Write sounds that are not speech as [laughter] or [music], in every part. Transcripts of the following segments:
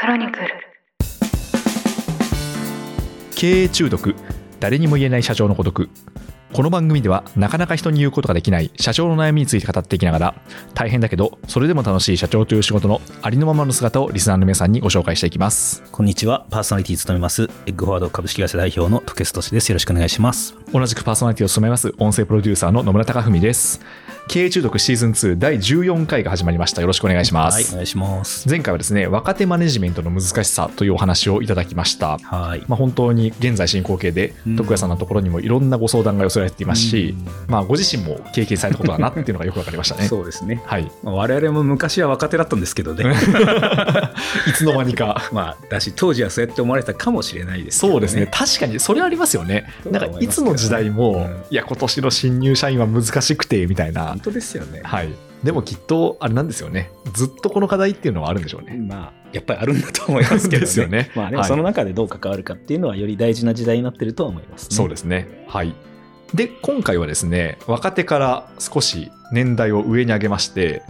クロニクル。経営中毒。誰にも言えない社長の孤独。この番組ではなかなか人に言うことができない社長の悩みについて語っていきながら大変だけどそれでも楽しい社長という仕事のありのままの姿をリスナーの皆さんにご紹介していきますこんにちは。パーソナリティ務めます、エッグフォワード株式会社代表の時須俊です。よろしくお願いします。同じくパーソナリティを務めます音声プロデューサーの野村貴文です経営中毒シーズン2第14回が始まりましたよろしくお願いします、はい、お願いします。前回はですね若手マネジメントの難しさというお話をいただきましたはい。まあ、本当に現在進行形でうん徳谷さんのところにもいろんなご相談が寄せられていますし、まあ、ご自身も経験されたことだなっていうのがよくわかりましたね。そうですね。はい、まあ、我々も昔は若手だったんですけどね。[laughs] いつの間にか。まあ、だし、当時はそうやって思われたかもしれないですけどそうですね確かにそれありますよね。なんかいつの時代も、うんいや今年の新入社員は難しくてみたいな本、当ですよね。はい、でもきっとあれなんですよねずっとこの課題っていうのはあるんでしょうね。まあ、やっぱりあるんだと思いますけどね。ですよねまあ、ではいもその中でどう関わるかっていうのはより大事な時代になってるとは思いますね。そうですね。はい。で、今回はですね、若手から少し年代を上に上げまして、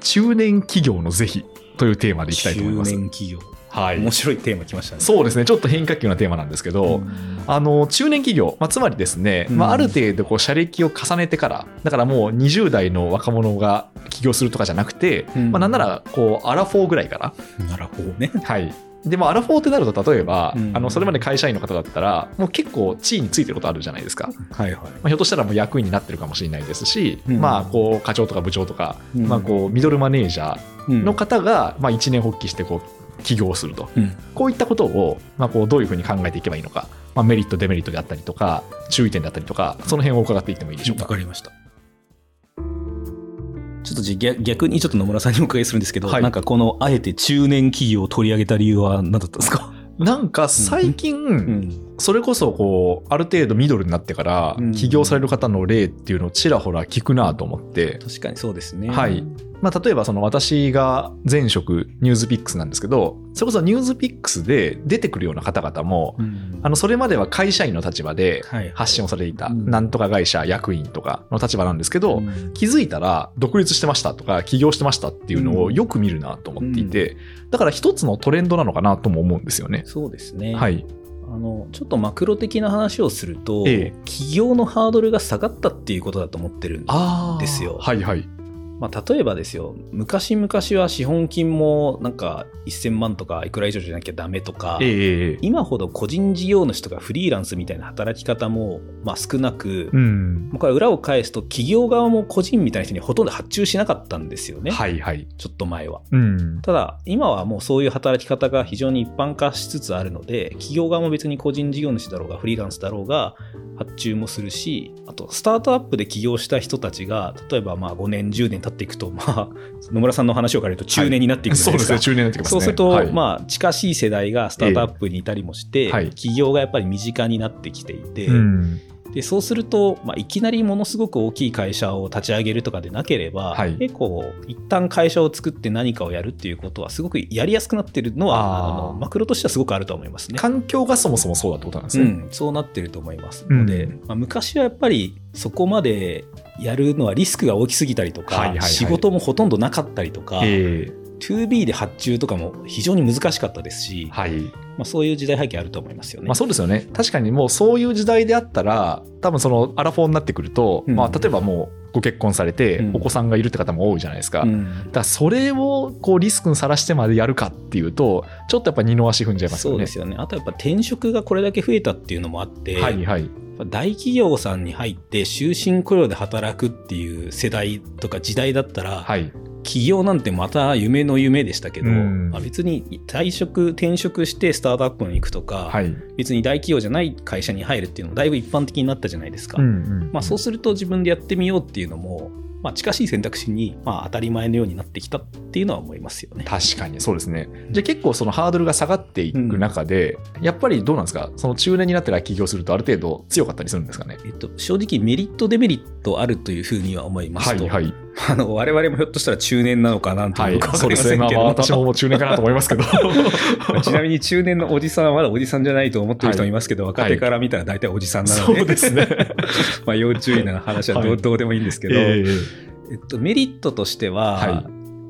中年企業の是非というテーマでいきたいと思います。中年企業。はい面。白いテーマ来ましたね。そうですね、ちょっと変化球なテーマなんですけど、んあの中年企業、まあ、つまりですね、まあ、うんある程度こう社歴を重ねてから、だからもう20代の若者が起業するとかじゃなくて、うんまあ、なんならこうアラフォーぐらいから、なるほどね。はい、でもアラフォーってなると例えば、うん。あのそれまで会社員の方だったらもう結構地位についてることあるじゃないですか、はいはい。まあ、ひょっとしたらもう役員になってるかもしれないですし、うん。まあこう課長とか部長とか、うん。まあ、こうミドルマネージャーのの、方がまあ一年発起してこう起業すると。うん。こういったことをまあこうどういうふうに考えていけばいいのか、まあ、メリットデメリットであったりとか注意点であったりとかその辺を伺っていってもいいでしょうか。わか。りました。ちょっとじ逆逆にちょっと野村さんにお伺いするんですけど、はい。なんかこのあえて中年企業を取り上げた理由は何だったんですか、なんか最近、それこそこうある程度ミドルになってからうん。起業される方の例っていうのをちらほら聞くなと思って、確かにそうですね。はい。まあ、例えばその私が前職ニュースピックスなんですけどそれこそニュースピックスで出てくるような方々もうん。あのそれまでは会社員の立場ではい。発信をされていたうん。なんとか会社役員とかの立場なんですけど、うん。気づいたら独立してましたとか起業してましたっていうのをよく見るなと思っていて、だから一つのトレンドなのかなとも思うんですよね。そうですね。はい、あのちょっとマクロ的な話をすると、ええ。企業のハードルが下がったっていうことだと思ってるんあですよ。はいはい。まあ、例えばですよ昔々は資本金もなんか1000万とかいくら以上じゃなきゃダメとか、ええええ今ほど個人事業主とかフリーランスみたいな働き方もまあ少なく、うん。これ裏を返すと企業側も個人みたいな人にほとんど発注しなかったんですよね、はいはい。ちょっと前は。うん。ただ今はもうそういう働き方が非常に一般化しつつあるので企業側も別に個人事業主だろうがフリーランスだろうが発注もするしあとスタートアップで起業した人たちが例えばまあ5年10年経っていくとまあ [laughs] 野村さんの話を借りると中年になっていくじゃないですか、そうですね、中年になってきますね。そうすると、はい。まあ、近しい世代がスタートアップにいたりもして、ええはい。企業がやっぱり身近になってきていて、うん。でそうすると、まあ、いきなりものすごく大きい会社を立ち上げるとかでなければ、はい結構一旦会社を作って何かをやるっていうことはすごくやりやすくなってるのはあのマクロとしてはすごくあると思いますね。環境がそもそもそうだってことなんですね。うん、そうなってると思いますうんので、まあ、昔はやっぱりそこまでやるのはリスクが大きすぎたりとか、はいはいはい仕事もほとんどなかったりとか、ええ 2B で発注とかも非常に難しかったですし、はい。まあ、そういう時代背景あると思いますよね。まあそうですよね。確かにもうそういう時代であったら、多分そのアラフォーになってくると、うんまあ例えばもうご結婚されてうんお子さんがいるって方も多いじゃないですか。だうんからそれをこうリスクにさらしてまでやるかっていうと、ちょっとやっぱ二の足踏んじゃいますよね。そうですよね。あとやっぱ転職がこれだけ増えたっていうのもあって、はいはい。大企業さんに入って終身雇用で働くっていう世代とか時代だったら、はい。企業なんてまた夢の夢でしたけど、うんまあ、別に退職転職してスタートアップに行くとか、はい。別に大企業じゃない会社に入るっていうのもだいぶ一般的になったじゃないですか。うんうんまあ、そうすると自分でやってみようっていうのも、まあ、近しい選択肢にまあ当たり前のようになってきたっていうのは思いますよね。確かにそうですね。じゃあ結構そのハードルが下がっていく中で、やっぱりどうなんですか？その中年になってから起業するとある程度強かったりするんですかね？えっと、正直メリットデメリットあるというふうには思いますと、はいはい。[laughs] あの我々もひょっとしたら中年なのかなんてはいいうのか。分かそうですね。まあ [laughs] 私ももう中年かなと思いますけど。[laughs] ちなみに中年のおじさんはまだおじさんじゃないと思ってる人もいますけど、若手から見たら大体おじさんなので、そうですね。まあ要注意な話はどう,、はいどうでもいいんですけど、えええっと、メリットとしては、は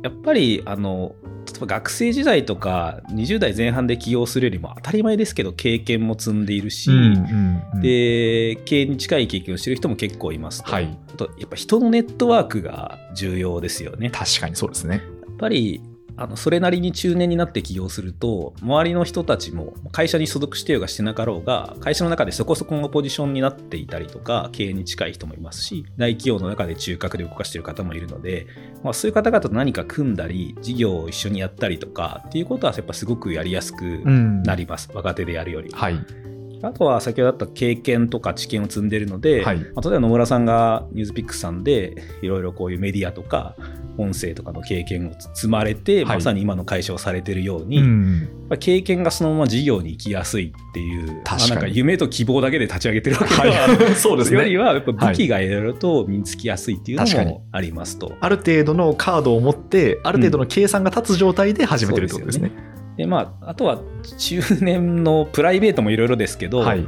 やっぱりあの例えば学生時代とか20代前半で起業するよりも当たり前ですけど経験も積んでいるし、うんうんうん、で経営に近い経験をしてる人も結構いますと,、はい、あとやっぱ人のネットワークが重要ですよね。確かにそうですね。やっぱりあのそれなりに中年になって起業すると周りの人たちも会社に所属してようがしてなかろうが会社の中でそこそこのポジションになっていたりとか経営に近い人もいますし大企業の中で中核で動かしている方もいるので、まあ、そういう方々と何か組んだり事業を一緒にやったりとかっていうことはやっぱすごくやりやすくなります、若手でやるより。はいあとは先ほどあった経験とか知見を積んでるので、はい。まあ例えば野村さんがニュースピックスさんでいろいろこういうメディアとか音声とかの経験を積まれて、はい。まさに今の会社をされてるように、うん。経験がそのまま事業に行きやすいっていう確かに。まあなんか夢と希望だけで立ち上げてるわけでは、はい、[laughs] そうですね。よりはやっぱ武器がいろいろと身につきやすいっていうのもありますと。ある程度のカードを持って、ある程度の計算が立つ状態で始めてるってことですね。でまあ、あとは中年のプライベートもいろいろですけど、はい。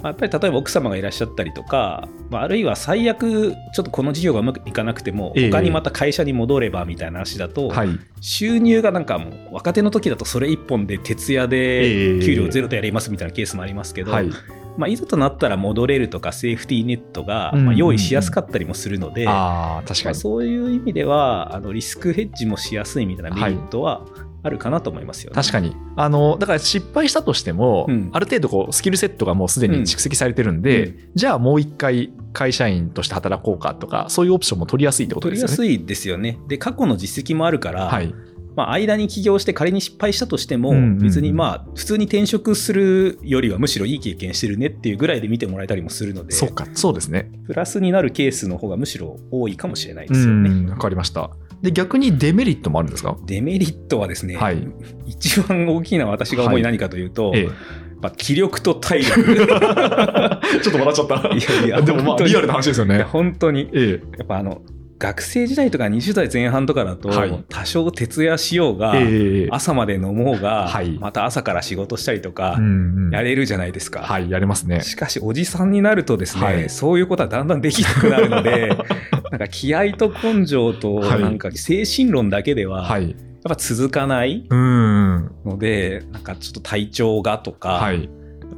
まあやっぱり例えば奥様がいらっしゃったりとか、まあ、あるいは最悪ちょっとこの事業がうまくいかなくてもええ他にまた会社に戻ればみたいな話だと、はい。収入がなんかもう若手の時だとそれ一本で徹夜ええで給料ゼロでやりますみたいなケースもありますけど、はい。まあ、いざとなったら戻れるとかセーフティーネットがうんまあ用意しやすかったりもするので、ああ、確かまあに。そういう意味ではあのリスクヘッジもしやすいみたいなメリットはあるかなと思いますよね。確かに。あの、だから失敗したとしても、うんある程度こう、スキルセットがもうすでに蓄積されてるんで、うんじゃあもう一回会社員として働こうかとか、そういうオプションも取りやすいってこと取ですよね。りやすいですよね。で過去の実績もあるから、はい。まあ、間に起業して仮に失敗したとしても、うんうんうん別にまあ普通に転職するよりはむしろいい経験してるねっていうぐらいで見てもらえたりもするのでそうか、そうですね。プラスになるケースの方がむしろ多いかもしれないでうすよね。ん、わかりました。で、逆にデメリットもあるんですか？デメリットはですね、はい一番大きいのは私が思い何かというと、ええ。やっぱ気力と体力。[laughs] ちょっと笑っちゃった。いやいやでもまあ、リアルな話ですよね。本当にえやっぱあの学生時代とか20代前半とかだと、はい多少徹夜しようが、え。ええ。朝まで飲もうが、はいまた朝から仕事したりとか、うんうんやれるじゃないですか。はい、やれますね。しかし、おじさんになるとですね、はいそういうことはだんだんできなくなるので、[laughs] なんか気合と根性と、はいなんか精神論だけでは、やっはい。ぱ続かないうん。ので、なんかちょっと体調がとか、はい。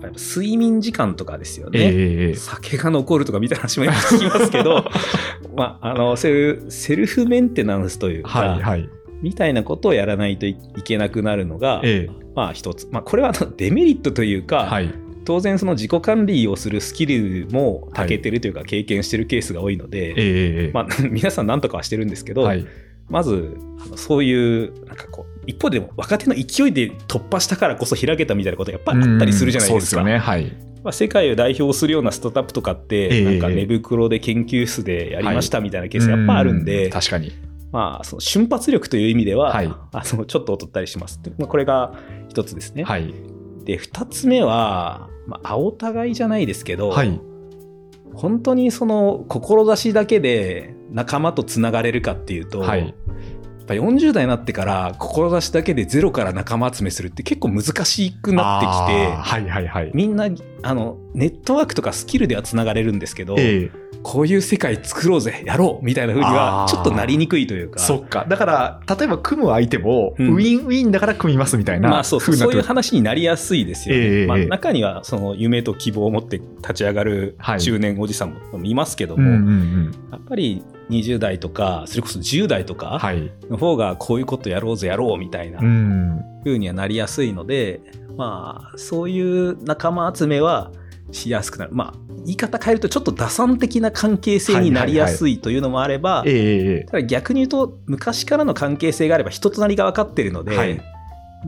やっぱ睡眠時間とかですよえね。えええ。酒が残るとかみたいな話も聞きますけど、[laughs] まあ、あの、そういうセルフメンテナンスというか、はい、はい。みたいなことをやらないといけなくなるのが、ええ。まあ一つ。まあこれはデメリットというか、はい。当然その自己管理をするスキルも長けてるというか経験してるケースが多いので。まあ [laughs] 皆さん何とかはしてるんですけど、はい。まずそういうなんかこう一方でも若手の勢いで突破したからこそ開けたみたいなことやっぱりあったりするじゃないですか。うんそうですよね。はい。まあ、世界を代表するようなスタートアップとかって、ええなんか寝袋で研究室でやりましたみたいなケースやっぱあるんで、う確かに。まあその瞬発力という意味では、はいあのちょっと劣ったりします。でまあこれが一つですね。はい。で二つ目は、まあ、お互いじゃないですけど、はい。本当にその志だけで仲間とつながれるかっていうと、はいやっぱ40代になってから志だけでゼロから仲間集めするって結構難しくなってきてはいはいはい。みんなあのネットワークとかスキルではつながれるんですけど、ええこういう世界作ろうぜやろうみたいな風にはちょっとなりにくいというかそっか。だから、例えば組む相手も、うんウィンウィンだから組みますみたいな。まあそうそうそういう話になりやすいですよね。まあ、ええええ中にはその夢と希望を持って立ち上がるはい中年おじさんもいますけども、うんうんうん。やっぱり20代とかそれこそ10代とかはい。の方がこういうことやろうぜやろうみたいなうん。風にはなりやすいので、まあそういう仲間集めはしやすくなる。まあ言い方変えるとちょっと打算的な関係性になりやすいというのもあれば、逆に言うと昔からの関係性があれば人となりが分かっているので、はい。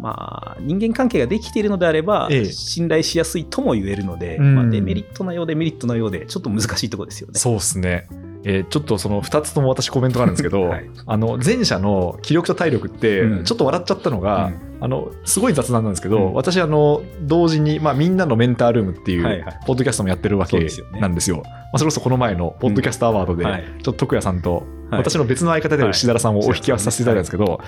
まあ人間関係ができているのであれば、ええ。信頼しやすいとも言えるので、うん。まあ、デメリットのようでメリットのようでちょっと難しいところですよね。そうですね。えーちょっとその2つとも私コメントがあるんですけど、[laughs] はい。あの前者の気力と体力ってうん。ちょっと笑っちゃったのが、あのすごい雑談なんですけど、うん。私あの同時に、まあ、みんなのメンタールームっていう、はいはいポッドキャストもやってるわけそうですよね。なんですよ。まあ、それこそこの前のポッドキャストアワードで、はい。ちょっと徳谷さんと、はい。私の別の相方であるしだらさんをお引き合わせさせていただいたんですけど、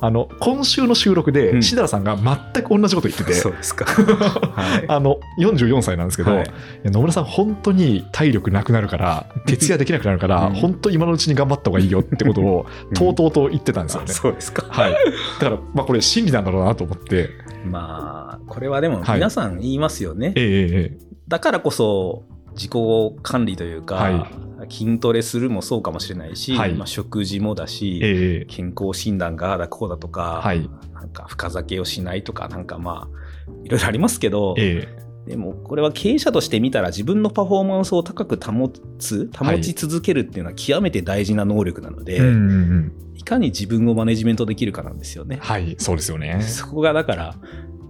あの今週の収録でうん。しだらさんが全く同じこと言ってて、そうですか。[laughs] はい。あの44歳なんですけど、野村さん、本当に体力なくなるから、徹夜できなくなるから、うん。本当、今のうちに頑張った方がいいよってことを、とうとうと言ってたんですよあね。そうですか。はい、だから、まあ、これ、真理なんだろうなと思って、まあ、これはでもはい。皆さん言いますよね。ええええだからこそ、自己管理というか、は筋トレするもそうかもしれないし、はい。まあ、食事もだし、ええ健康診断がだこうだとか、はい。なんか深酒をしないとか、なんかまあ、いろいろありますけど、えでもこれは経営者として見たら自分のパフォーマンスを高く保つ、保ち続けるっていうのは極めて大事な能力なので、えうんうんうんいかに自分をマネジメントできるかなんですよね。はい、そうですよね。そこがだから、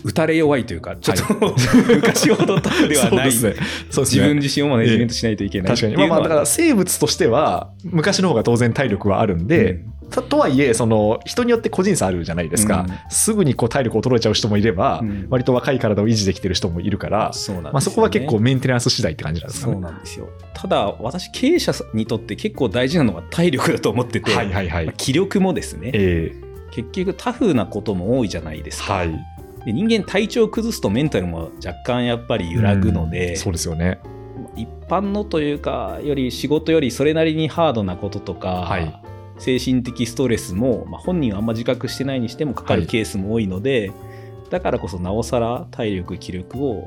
打たれ弱いというか、ちょっと、[laughs] 昔ほどタフではない、そうですね。ね自分自身をマネジメントしないといけないって確かに。まあだから生物としては、昔の方が当然体力はあるんで、うんたとはいえ、その、人によって個人差あるじゃないですか。うんすぐにこう体力衰えちゃう人もいれば、うん割と若い体を維持できてる人もいるから、そねまあ、そこは結構メンテナンス次第って感じなんですかそうね。なんですよ。ただ、私、経営者にとって結構大事なのは体力だと思ってて、はいはいはいまあ。気力もですね、え結局タフなことも多いじゃないですか。ーはい。で人間体調を崩すとメンタルも若干やっぱり揺らぐので、うんそうですよね。一般のというかより仕事よりそれなりにハードなこととか、はい精神的ストレスも、まあ、本人はあんま自覚してないにしてもかかるはいケースも多いので、だからこそなおさら体力気力を、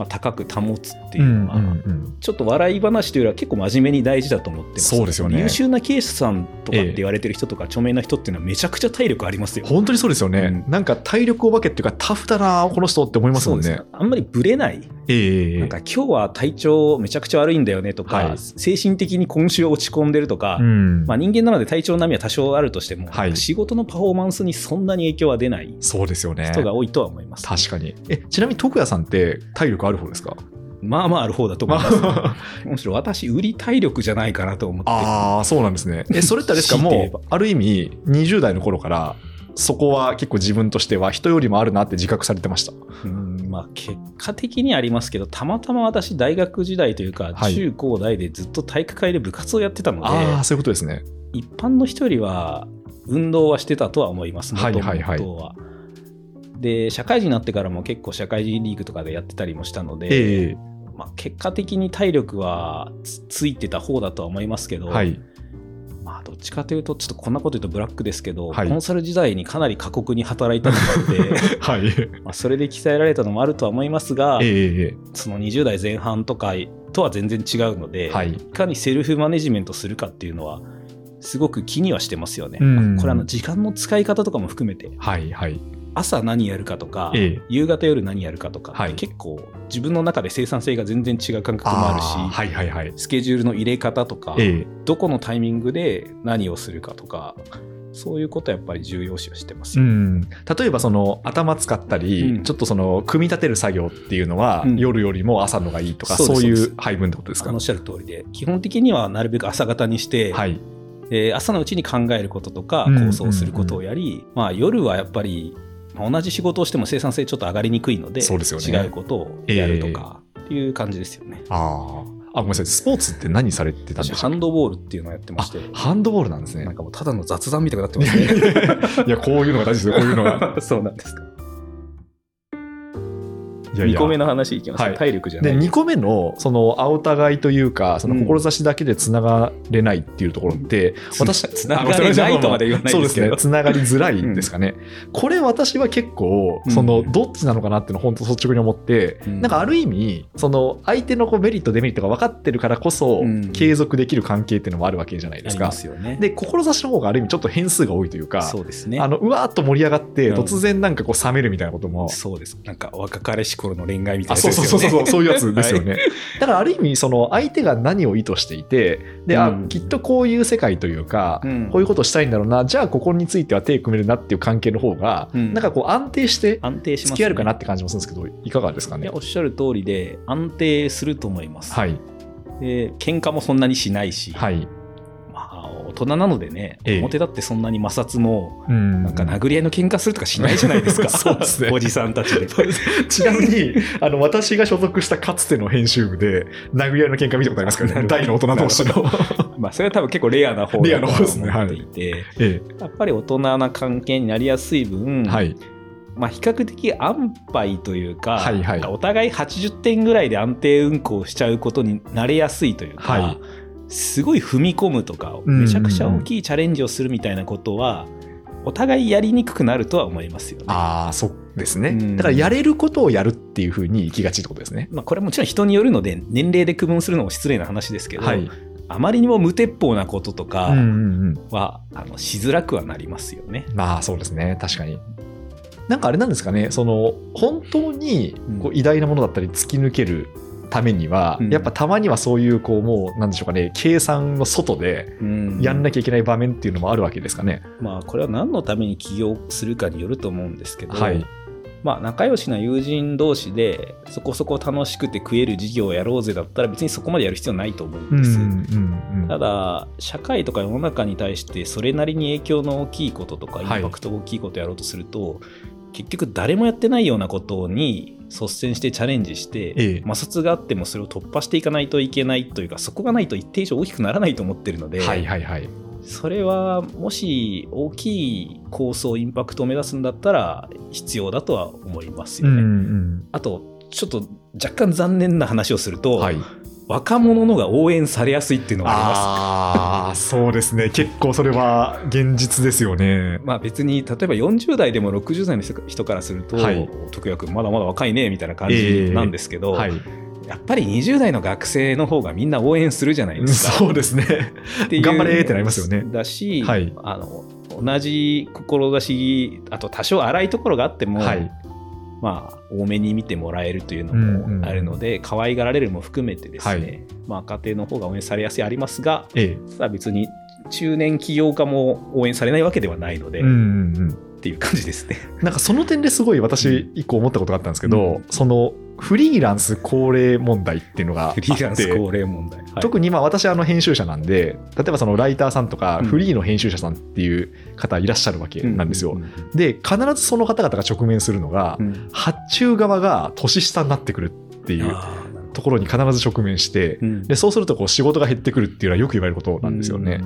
まあ、高く保つっていうのは、うんうんうんちょっと笑い話というよりは結構真面目に大事だと思ってますそうですよね優秀な経営者さんとかっええて言われてる人とか著名な人っていうのはめちゃくちゃ体力ありますよ。本当にそうですよね。うんなんか体力お化けっていうかタフだな、この人って思いますもんねそうです。あんまりブレないええなんか今日は体調めちゃくちゃ悪いんだよねとか、はい精神的に今週落ち込んでるとか、うんまあ、人間なので体調の波は多少あるとしても、はい仕事のパフォーマンスにそんなに影響は出ないそうですよね。人が多いとは思います。確かに。え、ちなみに徳谷さんって体力ある方ですか？まあまあある方だと思います。むしろ私、売り体力じゃないかなと思って。ああ、そうなんですね。え、それってあれですか？もう、ある意味、20代の頃から、そこは結構自分としては人よりもあるなって自覚されてました。うんまあ、結果的にありますけど、たまたま私、大学時代というか、はい中高大でずっと体育会で部活をやってたので、ああ、そういうことですね。一般の人よりは運動はしてたとは思います、はいはいはいは。で、社会人になってからも結構社会人リーグとかでやってたりもしたので、えまあ、結果的に体力はつついてた方だとは思いますけど、えはい。まあ、どっちかというと、ちょっとこんなこと言うとブラックですけど、はいコンサル時代にかなり過酷に働いたのがあって、[laughs] はい。まあそれで鍛えられたのもあるとは思いますが、えええその20代前半とかとは全然違うので、えはい。いかにセルフマネジメントするかっていうのは、すごく気にはしてますよね。うんこれあの時間の使い方とかも含めて、はい。はい。朝何やるかとか、ええ。夕方夜何やるかとか、はい。結構自分の中で生産性が全然違う感覚もあるし、ーはいはいはい。スケジュールの入れ方とか、ええ。どこのタイミングで何をするかとか、そういうことはやっぱり重要視はしてます。よ。うん、例えばその頭使ったり、うん。ちょっとその組み立てる作業っていうのは、うん。夜よりも朝のがいいとかそういそう配分ってことですか？おっしゃる通りで、基本的にはなるべく朝方にして、はい。で朝のうちに考えることとかうん構想することをやり、まあ、夜はやっぱりまあ同じ仕事をしても生産性ちょっと上がりにくいのでそうですよね。違うことをやるとかっていう感じですよね。あー。あごめんなさい。スポーツって何されてたんで私したっけハンドボールっていうのをやってまあして。ハンドボールなんですね。なんかもうただの雑談みたいになってますね。[laughs] いやこういうのが大事ですよ。こういうのが [laughs] そうなんですか。いやいや2個目の話いきます、はい。体力じゃない。で2個目のその青互いというかその志だけでつながれないっていうところって、私つながれないとまで言わないそうですけどね。つながりづらいですかね、これ私は結構そのうん。どっちなのかなっていうのを本当率直に思って、うん。なんかある意味その相手のこうメリットデメリットが分かってるからこそうん。継続できる関係っていうのもあるわけじゃないですか、ね。で志の方がある意味ちょっと変数が多いというかそうですね。あのうわーっと盛り上がってうん。突然なんかこう冷めるみたいなことも、そうです。なんか若かりし頃の恋愛みたいなあそうそうそうそうそういうやつですよね。ね。だからある意味その相手が何を意図していてで、あうん。きっとこういう世界というか、うん。こういうことをしたいんだろうなじゃあここについては手組めるなっていう関係の方が、うん。なんかこう安定して安定し付き合えるかなって感じもするんですけどいかがですかね？おっしゃる通りで安定すると思います。はい。で喧嘩もそんなにしないし、はい人なのでね、ええ。表だってそんなに摩擦もうん。なんか殴り合いの喧嘩するとかしないじゃないですか。[laughs] すね。おじさんたちで。ちなみに、あの、私が所属したかつての編集部で、殴り合いの喧嘩見たことありますからね。大の大人同士の。まあそれは多分結構レアな方だと思っていて、えやっぱり大人な関係になりやすい分、え。はい。まあ、比較的安牌というか、はいはい。お互い80点ぐらいで安定運行しちゃうことになれやすいというか、はいすごい踏み込むとかめちゃくちゃ大きいチャレンジをするみたいなことはお互いやりにくくなるとは思いますよね。ああ、そうですねうん。だから、やれることをやるっていうふうに行きがちってことですね。まあ、これはもちろん人によるので年齢で区分するのも失礼な話ですけど、はい。あまりにも無鉄砲なこととかうんうんうん。は、あのしづらくはなりますよね。まあそうですね、確かに。なんかあれなんですかね、その本当にこうう偉大なものだったり突き抜けるためには、うんやっぱたまにはそういうこうもうなんでしょうかね、計算の外でうんやんなきゃいけない場面っていうのもあるわけですかね。まあこれは何のために起業するかによると思うんですけど、はい。まあ仲良しな友人同士でそこそこ楽しくて食える事業をやろうぜだったら別にそこまでやる必要ないと思うんです。うんうんうん。ただ社会とか世の中に対してそれなりに影響の大きいこととかインはいパクト大きいことやろうとすると、結局誰もやってないようなことに率先してチャレンジして、ええ摩擦があってもそれを突破していかないといけないというかそこがないと一定以上大きくならないと思ってるので、はいはいはい。それはもし大きい構想インパクトを目指すんだったら必要だとは思いますよね。んあとちょっと若干残念な話をすると、はい。若者のが応援されやすいっていうのがあります。ああ、そうですね。結構それは現実ですよね。まあ別に例えば40代でも60代の人からすると、はい徳也君まだまだ若いねみたいな感じなんですけど、はい。やっぱり20代の学生の方がみんな応援するじゃないですか。そうですね。頑張れってなりますよねだし、はいあの同じ志あと多少荒いところがあっても、はい。まあ、多めに見てもらえるというのうんうんもあるので、可愛がられるも含めてですね、まあ、家庭の方が応援されやすいありますが、ええ。さあ別に中年起業家も応援されないわけではないので、うんうんうん。っていう感じですね。[laughs] なんかその点ですごい私一個思ったことがあったんですけど、うん。そのフリーランス高齢問題っていうのがあっフリーランスて高齢問題。はい。特に今私あの編集者なんで例えばそのライターさんとかうん。フリーの編集者さんっていう方いらっしゃるわけなんですよ。うんうんで必ずその方々が直面するのが、うん。発注側が年下になってくるっていうところに必ず直面してどうん。でそうするとこう仕事が減ってくるっていうのはよく言われることなんですよね。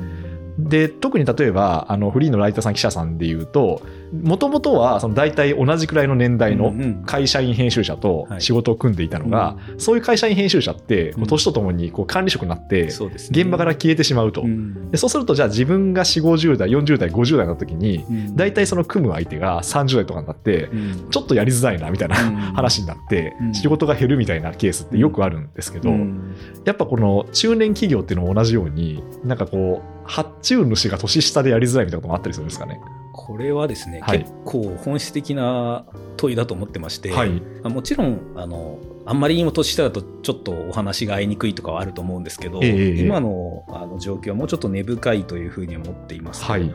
で特に例えばあのフリーのライターさん記者さんでいうともともとはその大体同じくらいの年代のうんうん会社員編集者とはい。仕事を組んでいたのが、そういう会社員編集者ってこううん年とともにこう管理職になって現場から消えてしまうと、うん。でそうするとじゃあ自分が4 5 0代40代50代の時にうん。大体その組む相手が30代とかになってうん。ちょっとやりづらいなみたいなうん。話になってうん。仕事が減るみたいなケースってよくあるんですけど、うん。やっぱこの中年企業っていうのも同じようになんかこう発注主が年下でやりづらいみたいなこともあったりするんですかね。これはですね、はい結構本質的な問いだと思ってまして、はいあもちろんあのあんまりにも年下だとちょっとお話が合いにくいとかはあると思うんですけど、ええええ今のあの状況はもうちょっと根深いというふうに思っています。はい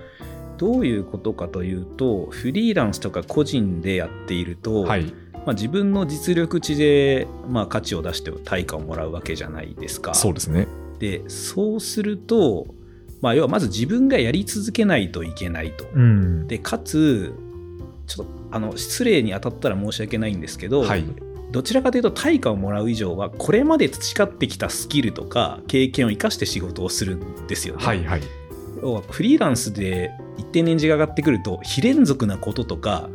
どういうことかというとフリーランスとか個人でやっていると、はいまあ、自分の実力値で、まあ、価値を出して対価をもらうわけじゃないですか。そうですね。でそうすると、まあ、要はまず自分がやり続けないといけないと。うんでかつちょっとあの失礼に当たったら申し訳ないんですけど、はいどちらかというと対価をもらう以上はこれまで培ってきたスキルとか経験を生かして仕事をするんですよね。はいはい要はフリーランスで一定年次が上がってくると非連続なこととか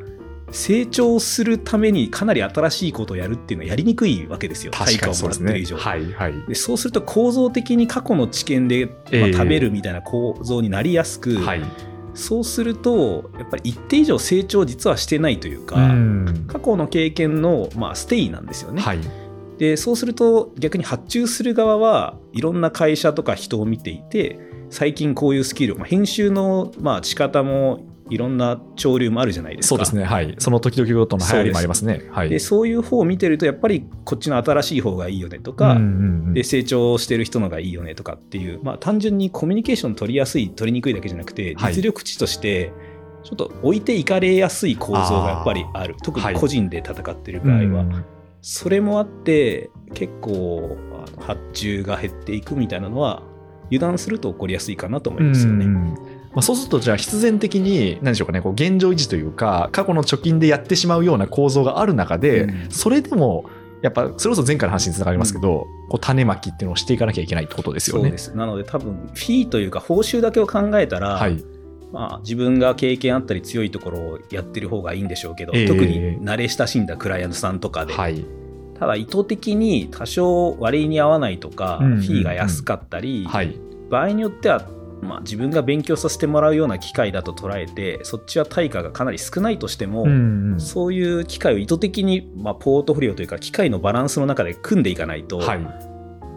成長するためにかなり新しいことをやるっていうのはやりにくいわけですよ。対確か価をにそうですね。もらってる以上。はいはい。でそうすると構造的に過去の知見で、まあええ。食べるみたいな構造になりやすく、はい。そうするとやっぱり一定以上成長実はしてないというか、うん。過去の経験の、まあ、ステイなんですよね。はい。でそうすると逆に発注する側はいろんな会社とか人を見ていて最近こういうスキル、まあ、編集の、まあ、仕方もいろんな潮流もあるじゃないですか。そうですね。はい。その時々ごとの流行りもありますね。はい。でそういう方を見てるとやっぱりこっちの新しい方がいいよねとか、うんうんうん。で成長してる人のがいいよねとかっていう、まあ、単純にコミュニケーション取りやすい取りにくいだけじゃなくてはい。実力値としてちょっと置いていかれやすい構造がやっぱりある。特にはい個人で戦ってる場合は、うんそれもあって結構発注が減っていくみたいなのは油断すると起こりやすいかなと思いますよね。うんまあ、そうするとじゃあ必然的に何でしょうかねこう現状維持というか過去の貯金でやってしまうような構造がある中で、うん。それでもやっぱそれこそ前回の話につながりますけど、こう種まきっていうのをしていかなきゃいけないってことですよね。そうです。なので多分フィーというか報酬だけを考えたら、はい、まあ、自分が経験あったり強いところをやってる方がいいんでしょうけど、ええ。特に慣れ親しんだクライアントさんとかで、はい、ただ意図的に多少割に合わないとか、うんうんうん。フィーが安かったり、はい、場合によっては、まあ、自分が勉強させてもらうような機会だと捉えてそっちは対価がかなり少ないとしても、うんうん。そういう機会を意図的に、まあ、ポートフォリオというか機械のバランスの中で組んでいかないと、はい、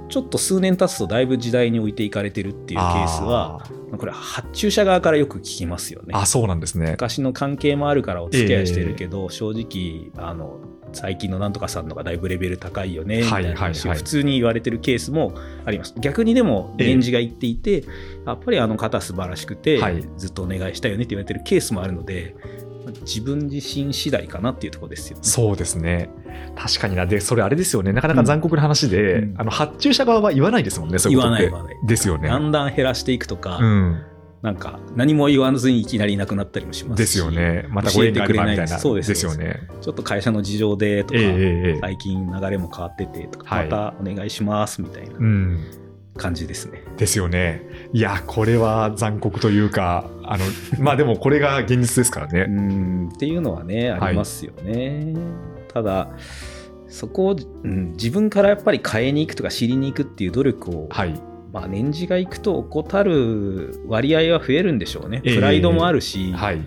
ちょっと数年経つとだいぶ時代に置いていかれてるっていうケースはこれは発注者側からよく聞きますよね。あそうなんですね。昔の関係もあるからお付き合いしてるけど、正直あの最近のなんとかさんのがだいぶレベル高いよねみたいな話普通に言われてるケースもあります逆にでもええ源氏が言っていて、やっぱりあの方素晴らしくて、はいずっとお願いしたいよねって言われてるケースもあるので自分自身次第かなっていうところですよね。そうですね。確かにな。で、それあれですよね。なかなか残酷な話で、うんあの発注者側は言わないですもんね、そういうことって。言わない言わないですよね。だんだん減らしていくとか、うん。なんか何も言わずにいきなりいなくなったりもしますしですよね。またご縁があればみたいな。そうですよね。ちょっと会社の事情でとか、ええええええ最近流れも変わっててとか、はいまたお願いしますみたいなうん。感じですね。ですよね。いや、これは残酷というか、あの、[laughs] まあでもこれが現実ですからうね。んっていうのはねありますよね。ただそこを、うん自分からやっぱり変えに行くとか知りに行くっていう努力を、はい。まあ、年次が行くと怠る割合は増えるんでしょうね。ええプライドもあるし、はい。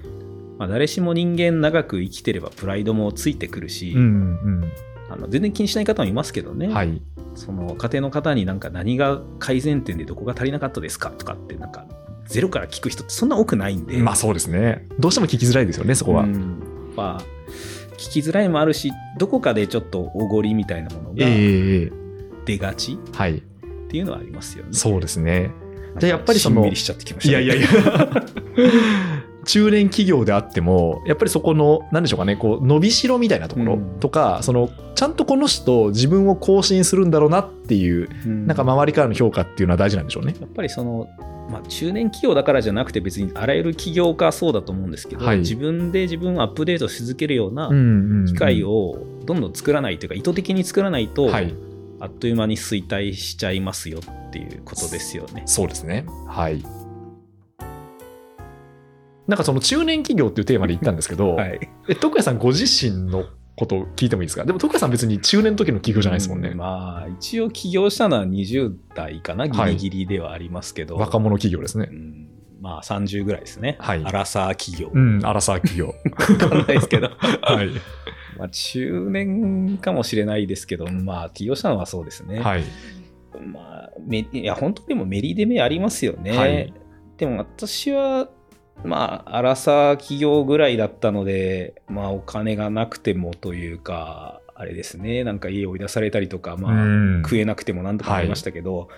まあ、誰しも人間長く生きてればプライドもついてくるし、うんあの全然気にしない方もいますけどね。うん。はい。その家庭の方になんか何が改善点でどこが足りなかったですかとかってなんかゼロから聞く人ってそんな多くないんで、まあそうですね。どうしても聞きづらいですよね、そこは。うんまあ聞きづらいもあるしどこかでちょっとおごりみたいなものがええええ出がちはい。っていうのはありますよね。そうですね。じゃあやっぱりそのしんみりしちゃってきましたね、いやいやいや。[laughs] 中年企業であっても、やっぱりそこの、なんでしょうかね、こう、伸びしろみたいなところうんとか、その、ちゃんとこの人、自分を更新するんだろうなっていう、うんなんか周りからの評価っていうのは大事なんでしょうね。やっぱりその、まあ、中年企業だからじゃなくて別にあらゆる企業がそうだと思うんですけど、はい自分で自分をアップデートし続けるようなうん機会をどんどん作らないというか意図的に作らないと、はい。あっという間に衰退しちゃいますよっていうことですよね。そうですね。はい。なんかその中年企業っていうテーマで言ったんですけど、[laughs] はい。え徳谷さんご自身のことを聞いてもいいですか？でも徳谷さん別に中年の時の企業じゃないですもんね。うまあ、一応起業したのは20代かな、ギリギリではありますけど、若者企業ですねう。んまあ30ぐらいですね。はいアラサー企業。うん、アラサー企業。[laughs] わかんないですけど。[laughs] はい。まあ中年かもしれないですけど、まあ起業したのはそうですね。はい。まあ、めいや、本当にもメリデメありますよね。はいでも私は、まあ、アラサー企業ぐらいだったので、まあ、お金がなくてもというか、あれですね、なんか家を追い出されたりとか、まあ、うん食えなくてもなんとかありましたけど、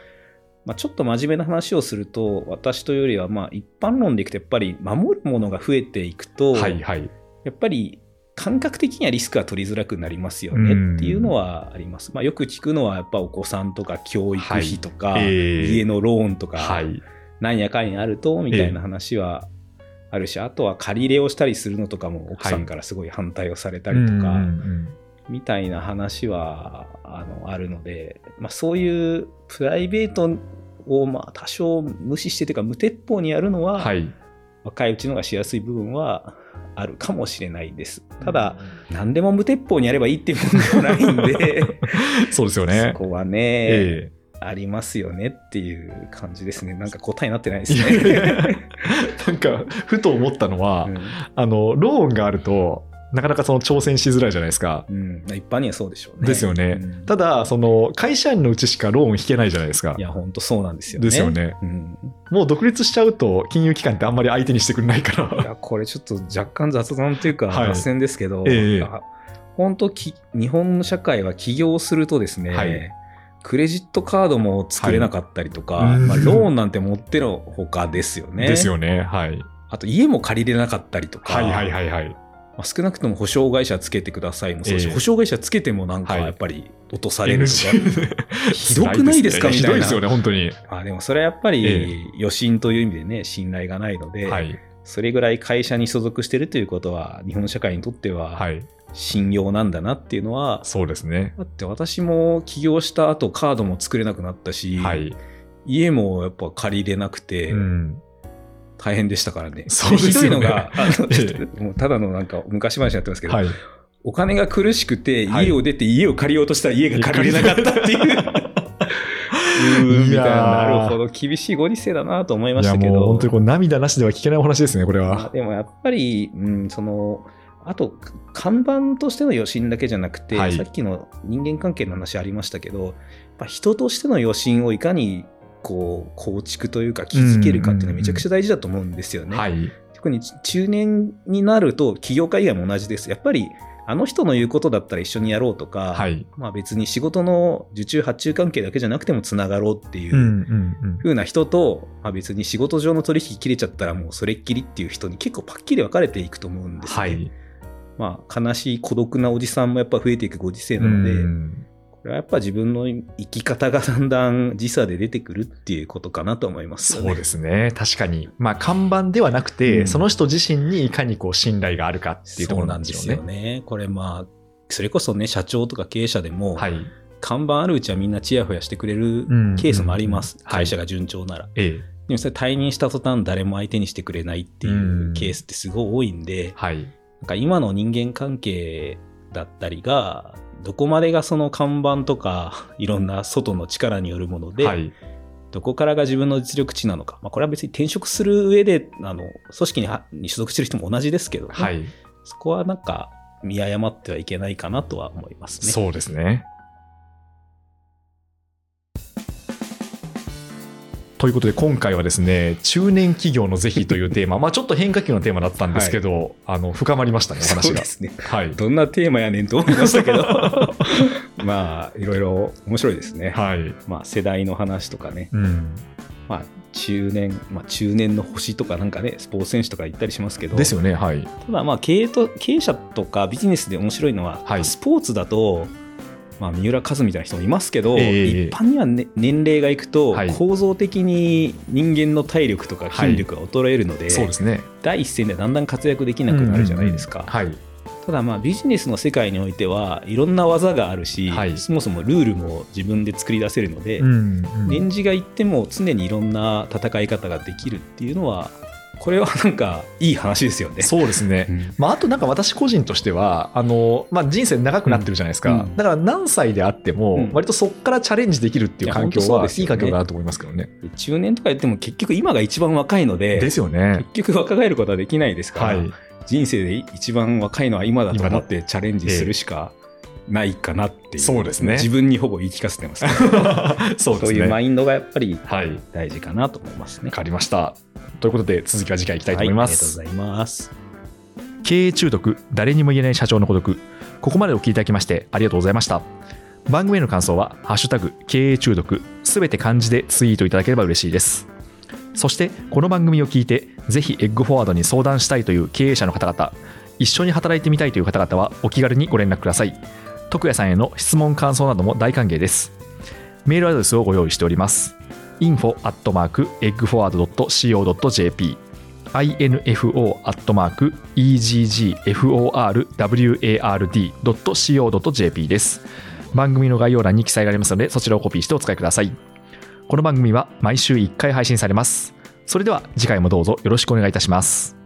まあ、ちょっと真面目な話をすると、私というよりは、まあ、一般論でいくと、やっぱり守るものが増えていくと、はいはい。やっぱり感覚的にはリスクが取りづらくなりますよねっていうのはあります。まあ、よく聞くのは、やっぱお子さんとか教育費とか、家のローンとか、はい。なんやかんやあると、みたいな話はあるし、あとは借り入れをしたりするのとかも奥さんからすごい反対をされたりとか、みたいな話はあのあるので、まあ、そういうプライベートをまあ多少無視してというか無鉄砲にやるのは。若いうちのがしやすい部分はあるかもしれないです。ただ、何でも無鉄砲にやればいいっていうものではないんで、[laughs] そうですよねそ。こはね、えありますよねっていう感じですね。なんか答えになってないでえすね。なんか、ふと思ったのは、うんあの、ローンがあると、なかなかその挑戦しづらいじゃないですか。うん、一般にはそうでしょうね。ですよね。うんただ、その、会社員のうちしかローン引けないじゃないですかい。や、本当そうなんですよね。ですよね。うん、もう独立しちゃうと、金融機関ってあんまり相手にしてくれないかいら。や、これちょっと若干雑談というか、はい脱線ですけど、ええあ本当き、日本の社会は起業するとですね、はいクレジットカードも作れなかったりとか、はいうんまあ、ローンなんて持ってのほかですよね。ですよね。はい。あと家も借りれなかったりとか、はいはいはいはい。まあ、少なくとも保証会社つけてくださいもそうし、ええ保証会社つけてもなんかはいやっぱり落とされるとか、NG [laughs] ひどくないですか？みたいなひどいですよね、本当に。まあでもそれはやっぱえり余震という意味でね、信頼がないので、はい。それぐらい会社に所属してるということは、日本社会にとってははい。信用なんだなっていうのは、そうですね。だって私も起業した後カードも作れなくなったし、はい。家もやっぱ借りれなくて、うん。大変でしたからね。そうですよねひどいのが、あの [laughs] えもうただのなんか昔話になってますけど、はい。お金が苦しくてはい家を出て家を借りようとしたら家が借りれなかったっていう。うーんみたいな、なるほど、厳しいご時世だなと思いましたけど。もう本当にこう涙なしでは聞けないお話ですね、これまあは。でもやっぱり、うん、その、あと、看板としての余震だけじゃなくて、はいさっきの人間関係の話ありましたけど、やっぱ人としての余震をいかにこう構築というか築けるかっていうのはめちゃくちゃ大事だと思うんですよね。はい。特に中年になると起業家以外も同じです。やっぱりあの人の言うことだったら一緒にやろうとか、はい。まあ別に仕事の受注発注関係だけじゃなくてもつながろうっていううんうな人と、まあ、別に仕事上の取引切れちゃったらもうそれっきりっていう人に結構パッキリ分かれていくと思うんですね。はい。まあ悲しい孤独なおじさんもやっぱ増えていくご時世なので、うんやっぱ自分の生き方がだんだん時差で出てくるっていうことかなと思いますよね。そうですね。確かに。まあ、看板ではなくて、うんその人自身にいかにこう信頼があるかっていうところなんでしょうね。そうなんですよね。これまあ、それこそね、社長とか経営者でも、はい。看板あるうちはみんなチヤホヤしてくれるうんケースもあります。うん会社が順調なら。ええ。でもそれ退任した途端誰も相手にしてくれないっていううんケースってすごい多いんで、はい。なんか今の人間関係だったりが、どこまでがその看板とか、[laughs] いろんな外の力によるもので、はい。どこからが自分の実力値なのか。まあ、これは別に転職する上で、あの、組織に所属してる人も同じですけど、ねはい。そこはなんか見誤ってはいけないかなとは思いますね。そうですね。ということで今回はですね中年企業の是非というテーマ [laughs] まあちょっと変化球のテーマだったんですけど、あの深まりましたねお話が。ですね。はい、どんなテーマやねんと思いましたけど、[laughs] [laughs] まあ、いろいろ面白いですね。はいまあ、世代の話とかね、うん、まあ、中年、まあ、中年の星とかなんかね、スポーツ選手とか言ったりしますけど、ですよねはい。ただまあ経営と、経営者とかビジネスで面白いのは、はいスポーツだと、まあ、三浦和みたいな人もいますけど、ええ一般には、ね、年齢がいくと、はい。構造的に人間の体力とか筋力が衰えるので、そうですね。第一線でだんだん活躍できなくなるじゃないですか。はい。ただまあビジネスの世界においてはいろんな技があるし、はい。そもそもルールも自分で作り出せるので、うんうん。年次がいっても常にいろんな戦い方ができるっていうのはこれはなんかいい話ですよね。そうですね。うんまあ、あとなんか私個人としてはあの、まあ、人生長くなってるじゃないですか、うんだから何歳であっても、うん割とそこからチャレンジできるっていう環境はいい環境だなと思いますけどね。中年とか言っても結局今が一番若いのでですよね。結局若返ることはできないですから、はい、人生で一番若いのは今だと思ってチャレンジするしかないかなっていう、そうですね自分にほぼ言い聞かせてます、[laughs] そうですね。いうマインドがやっぱりはい、大事かなと思いますね。わかりました。ということで続きは次回いきたいと思います。はい、ありがとうございます。経営中毒誰にも言えない社長の孤独ここまでお聞きいただきましてありがとうございました。番組への感想は「ハッシュタグ経営中毒」すべて漢字でツイートいただければ嬉しいです。そしてこの番組を聞いてぜひエッグフォワードに相談したいという経営者の方々一緒に働いてみたいという方々はお気軽にご連絡ください。徳谷さんへの質問感想なども大歓迎です。メールアドレスをご用意しております info at mark eggforward.co.jp info.eggforward.co.jp です。番組の概要欄に記載がありますので、そちらをコピーしてお使いください。この番組は毎週1回配信されます。それでは次回もどうぞよろしくお願いいたします。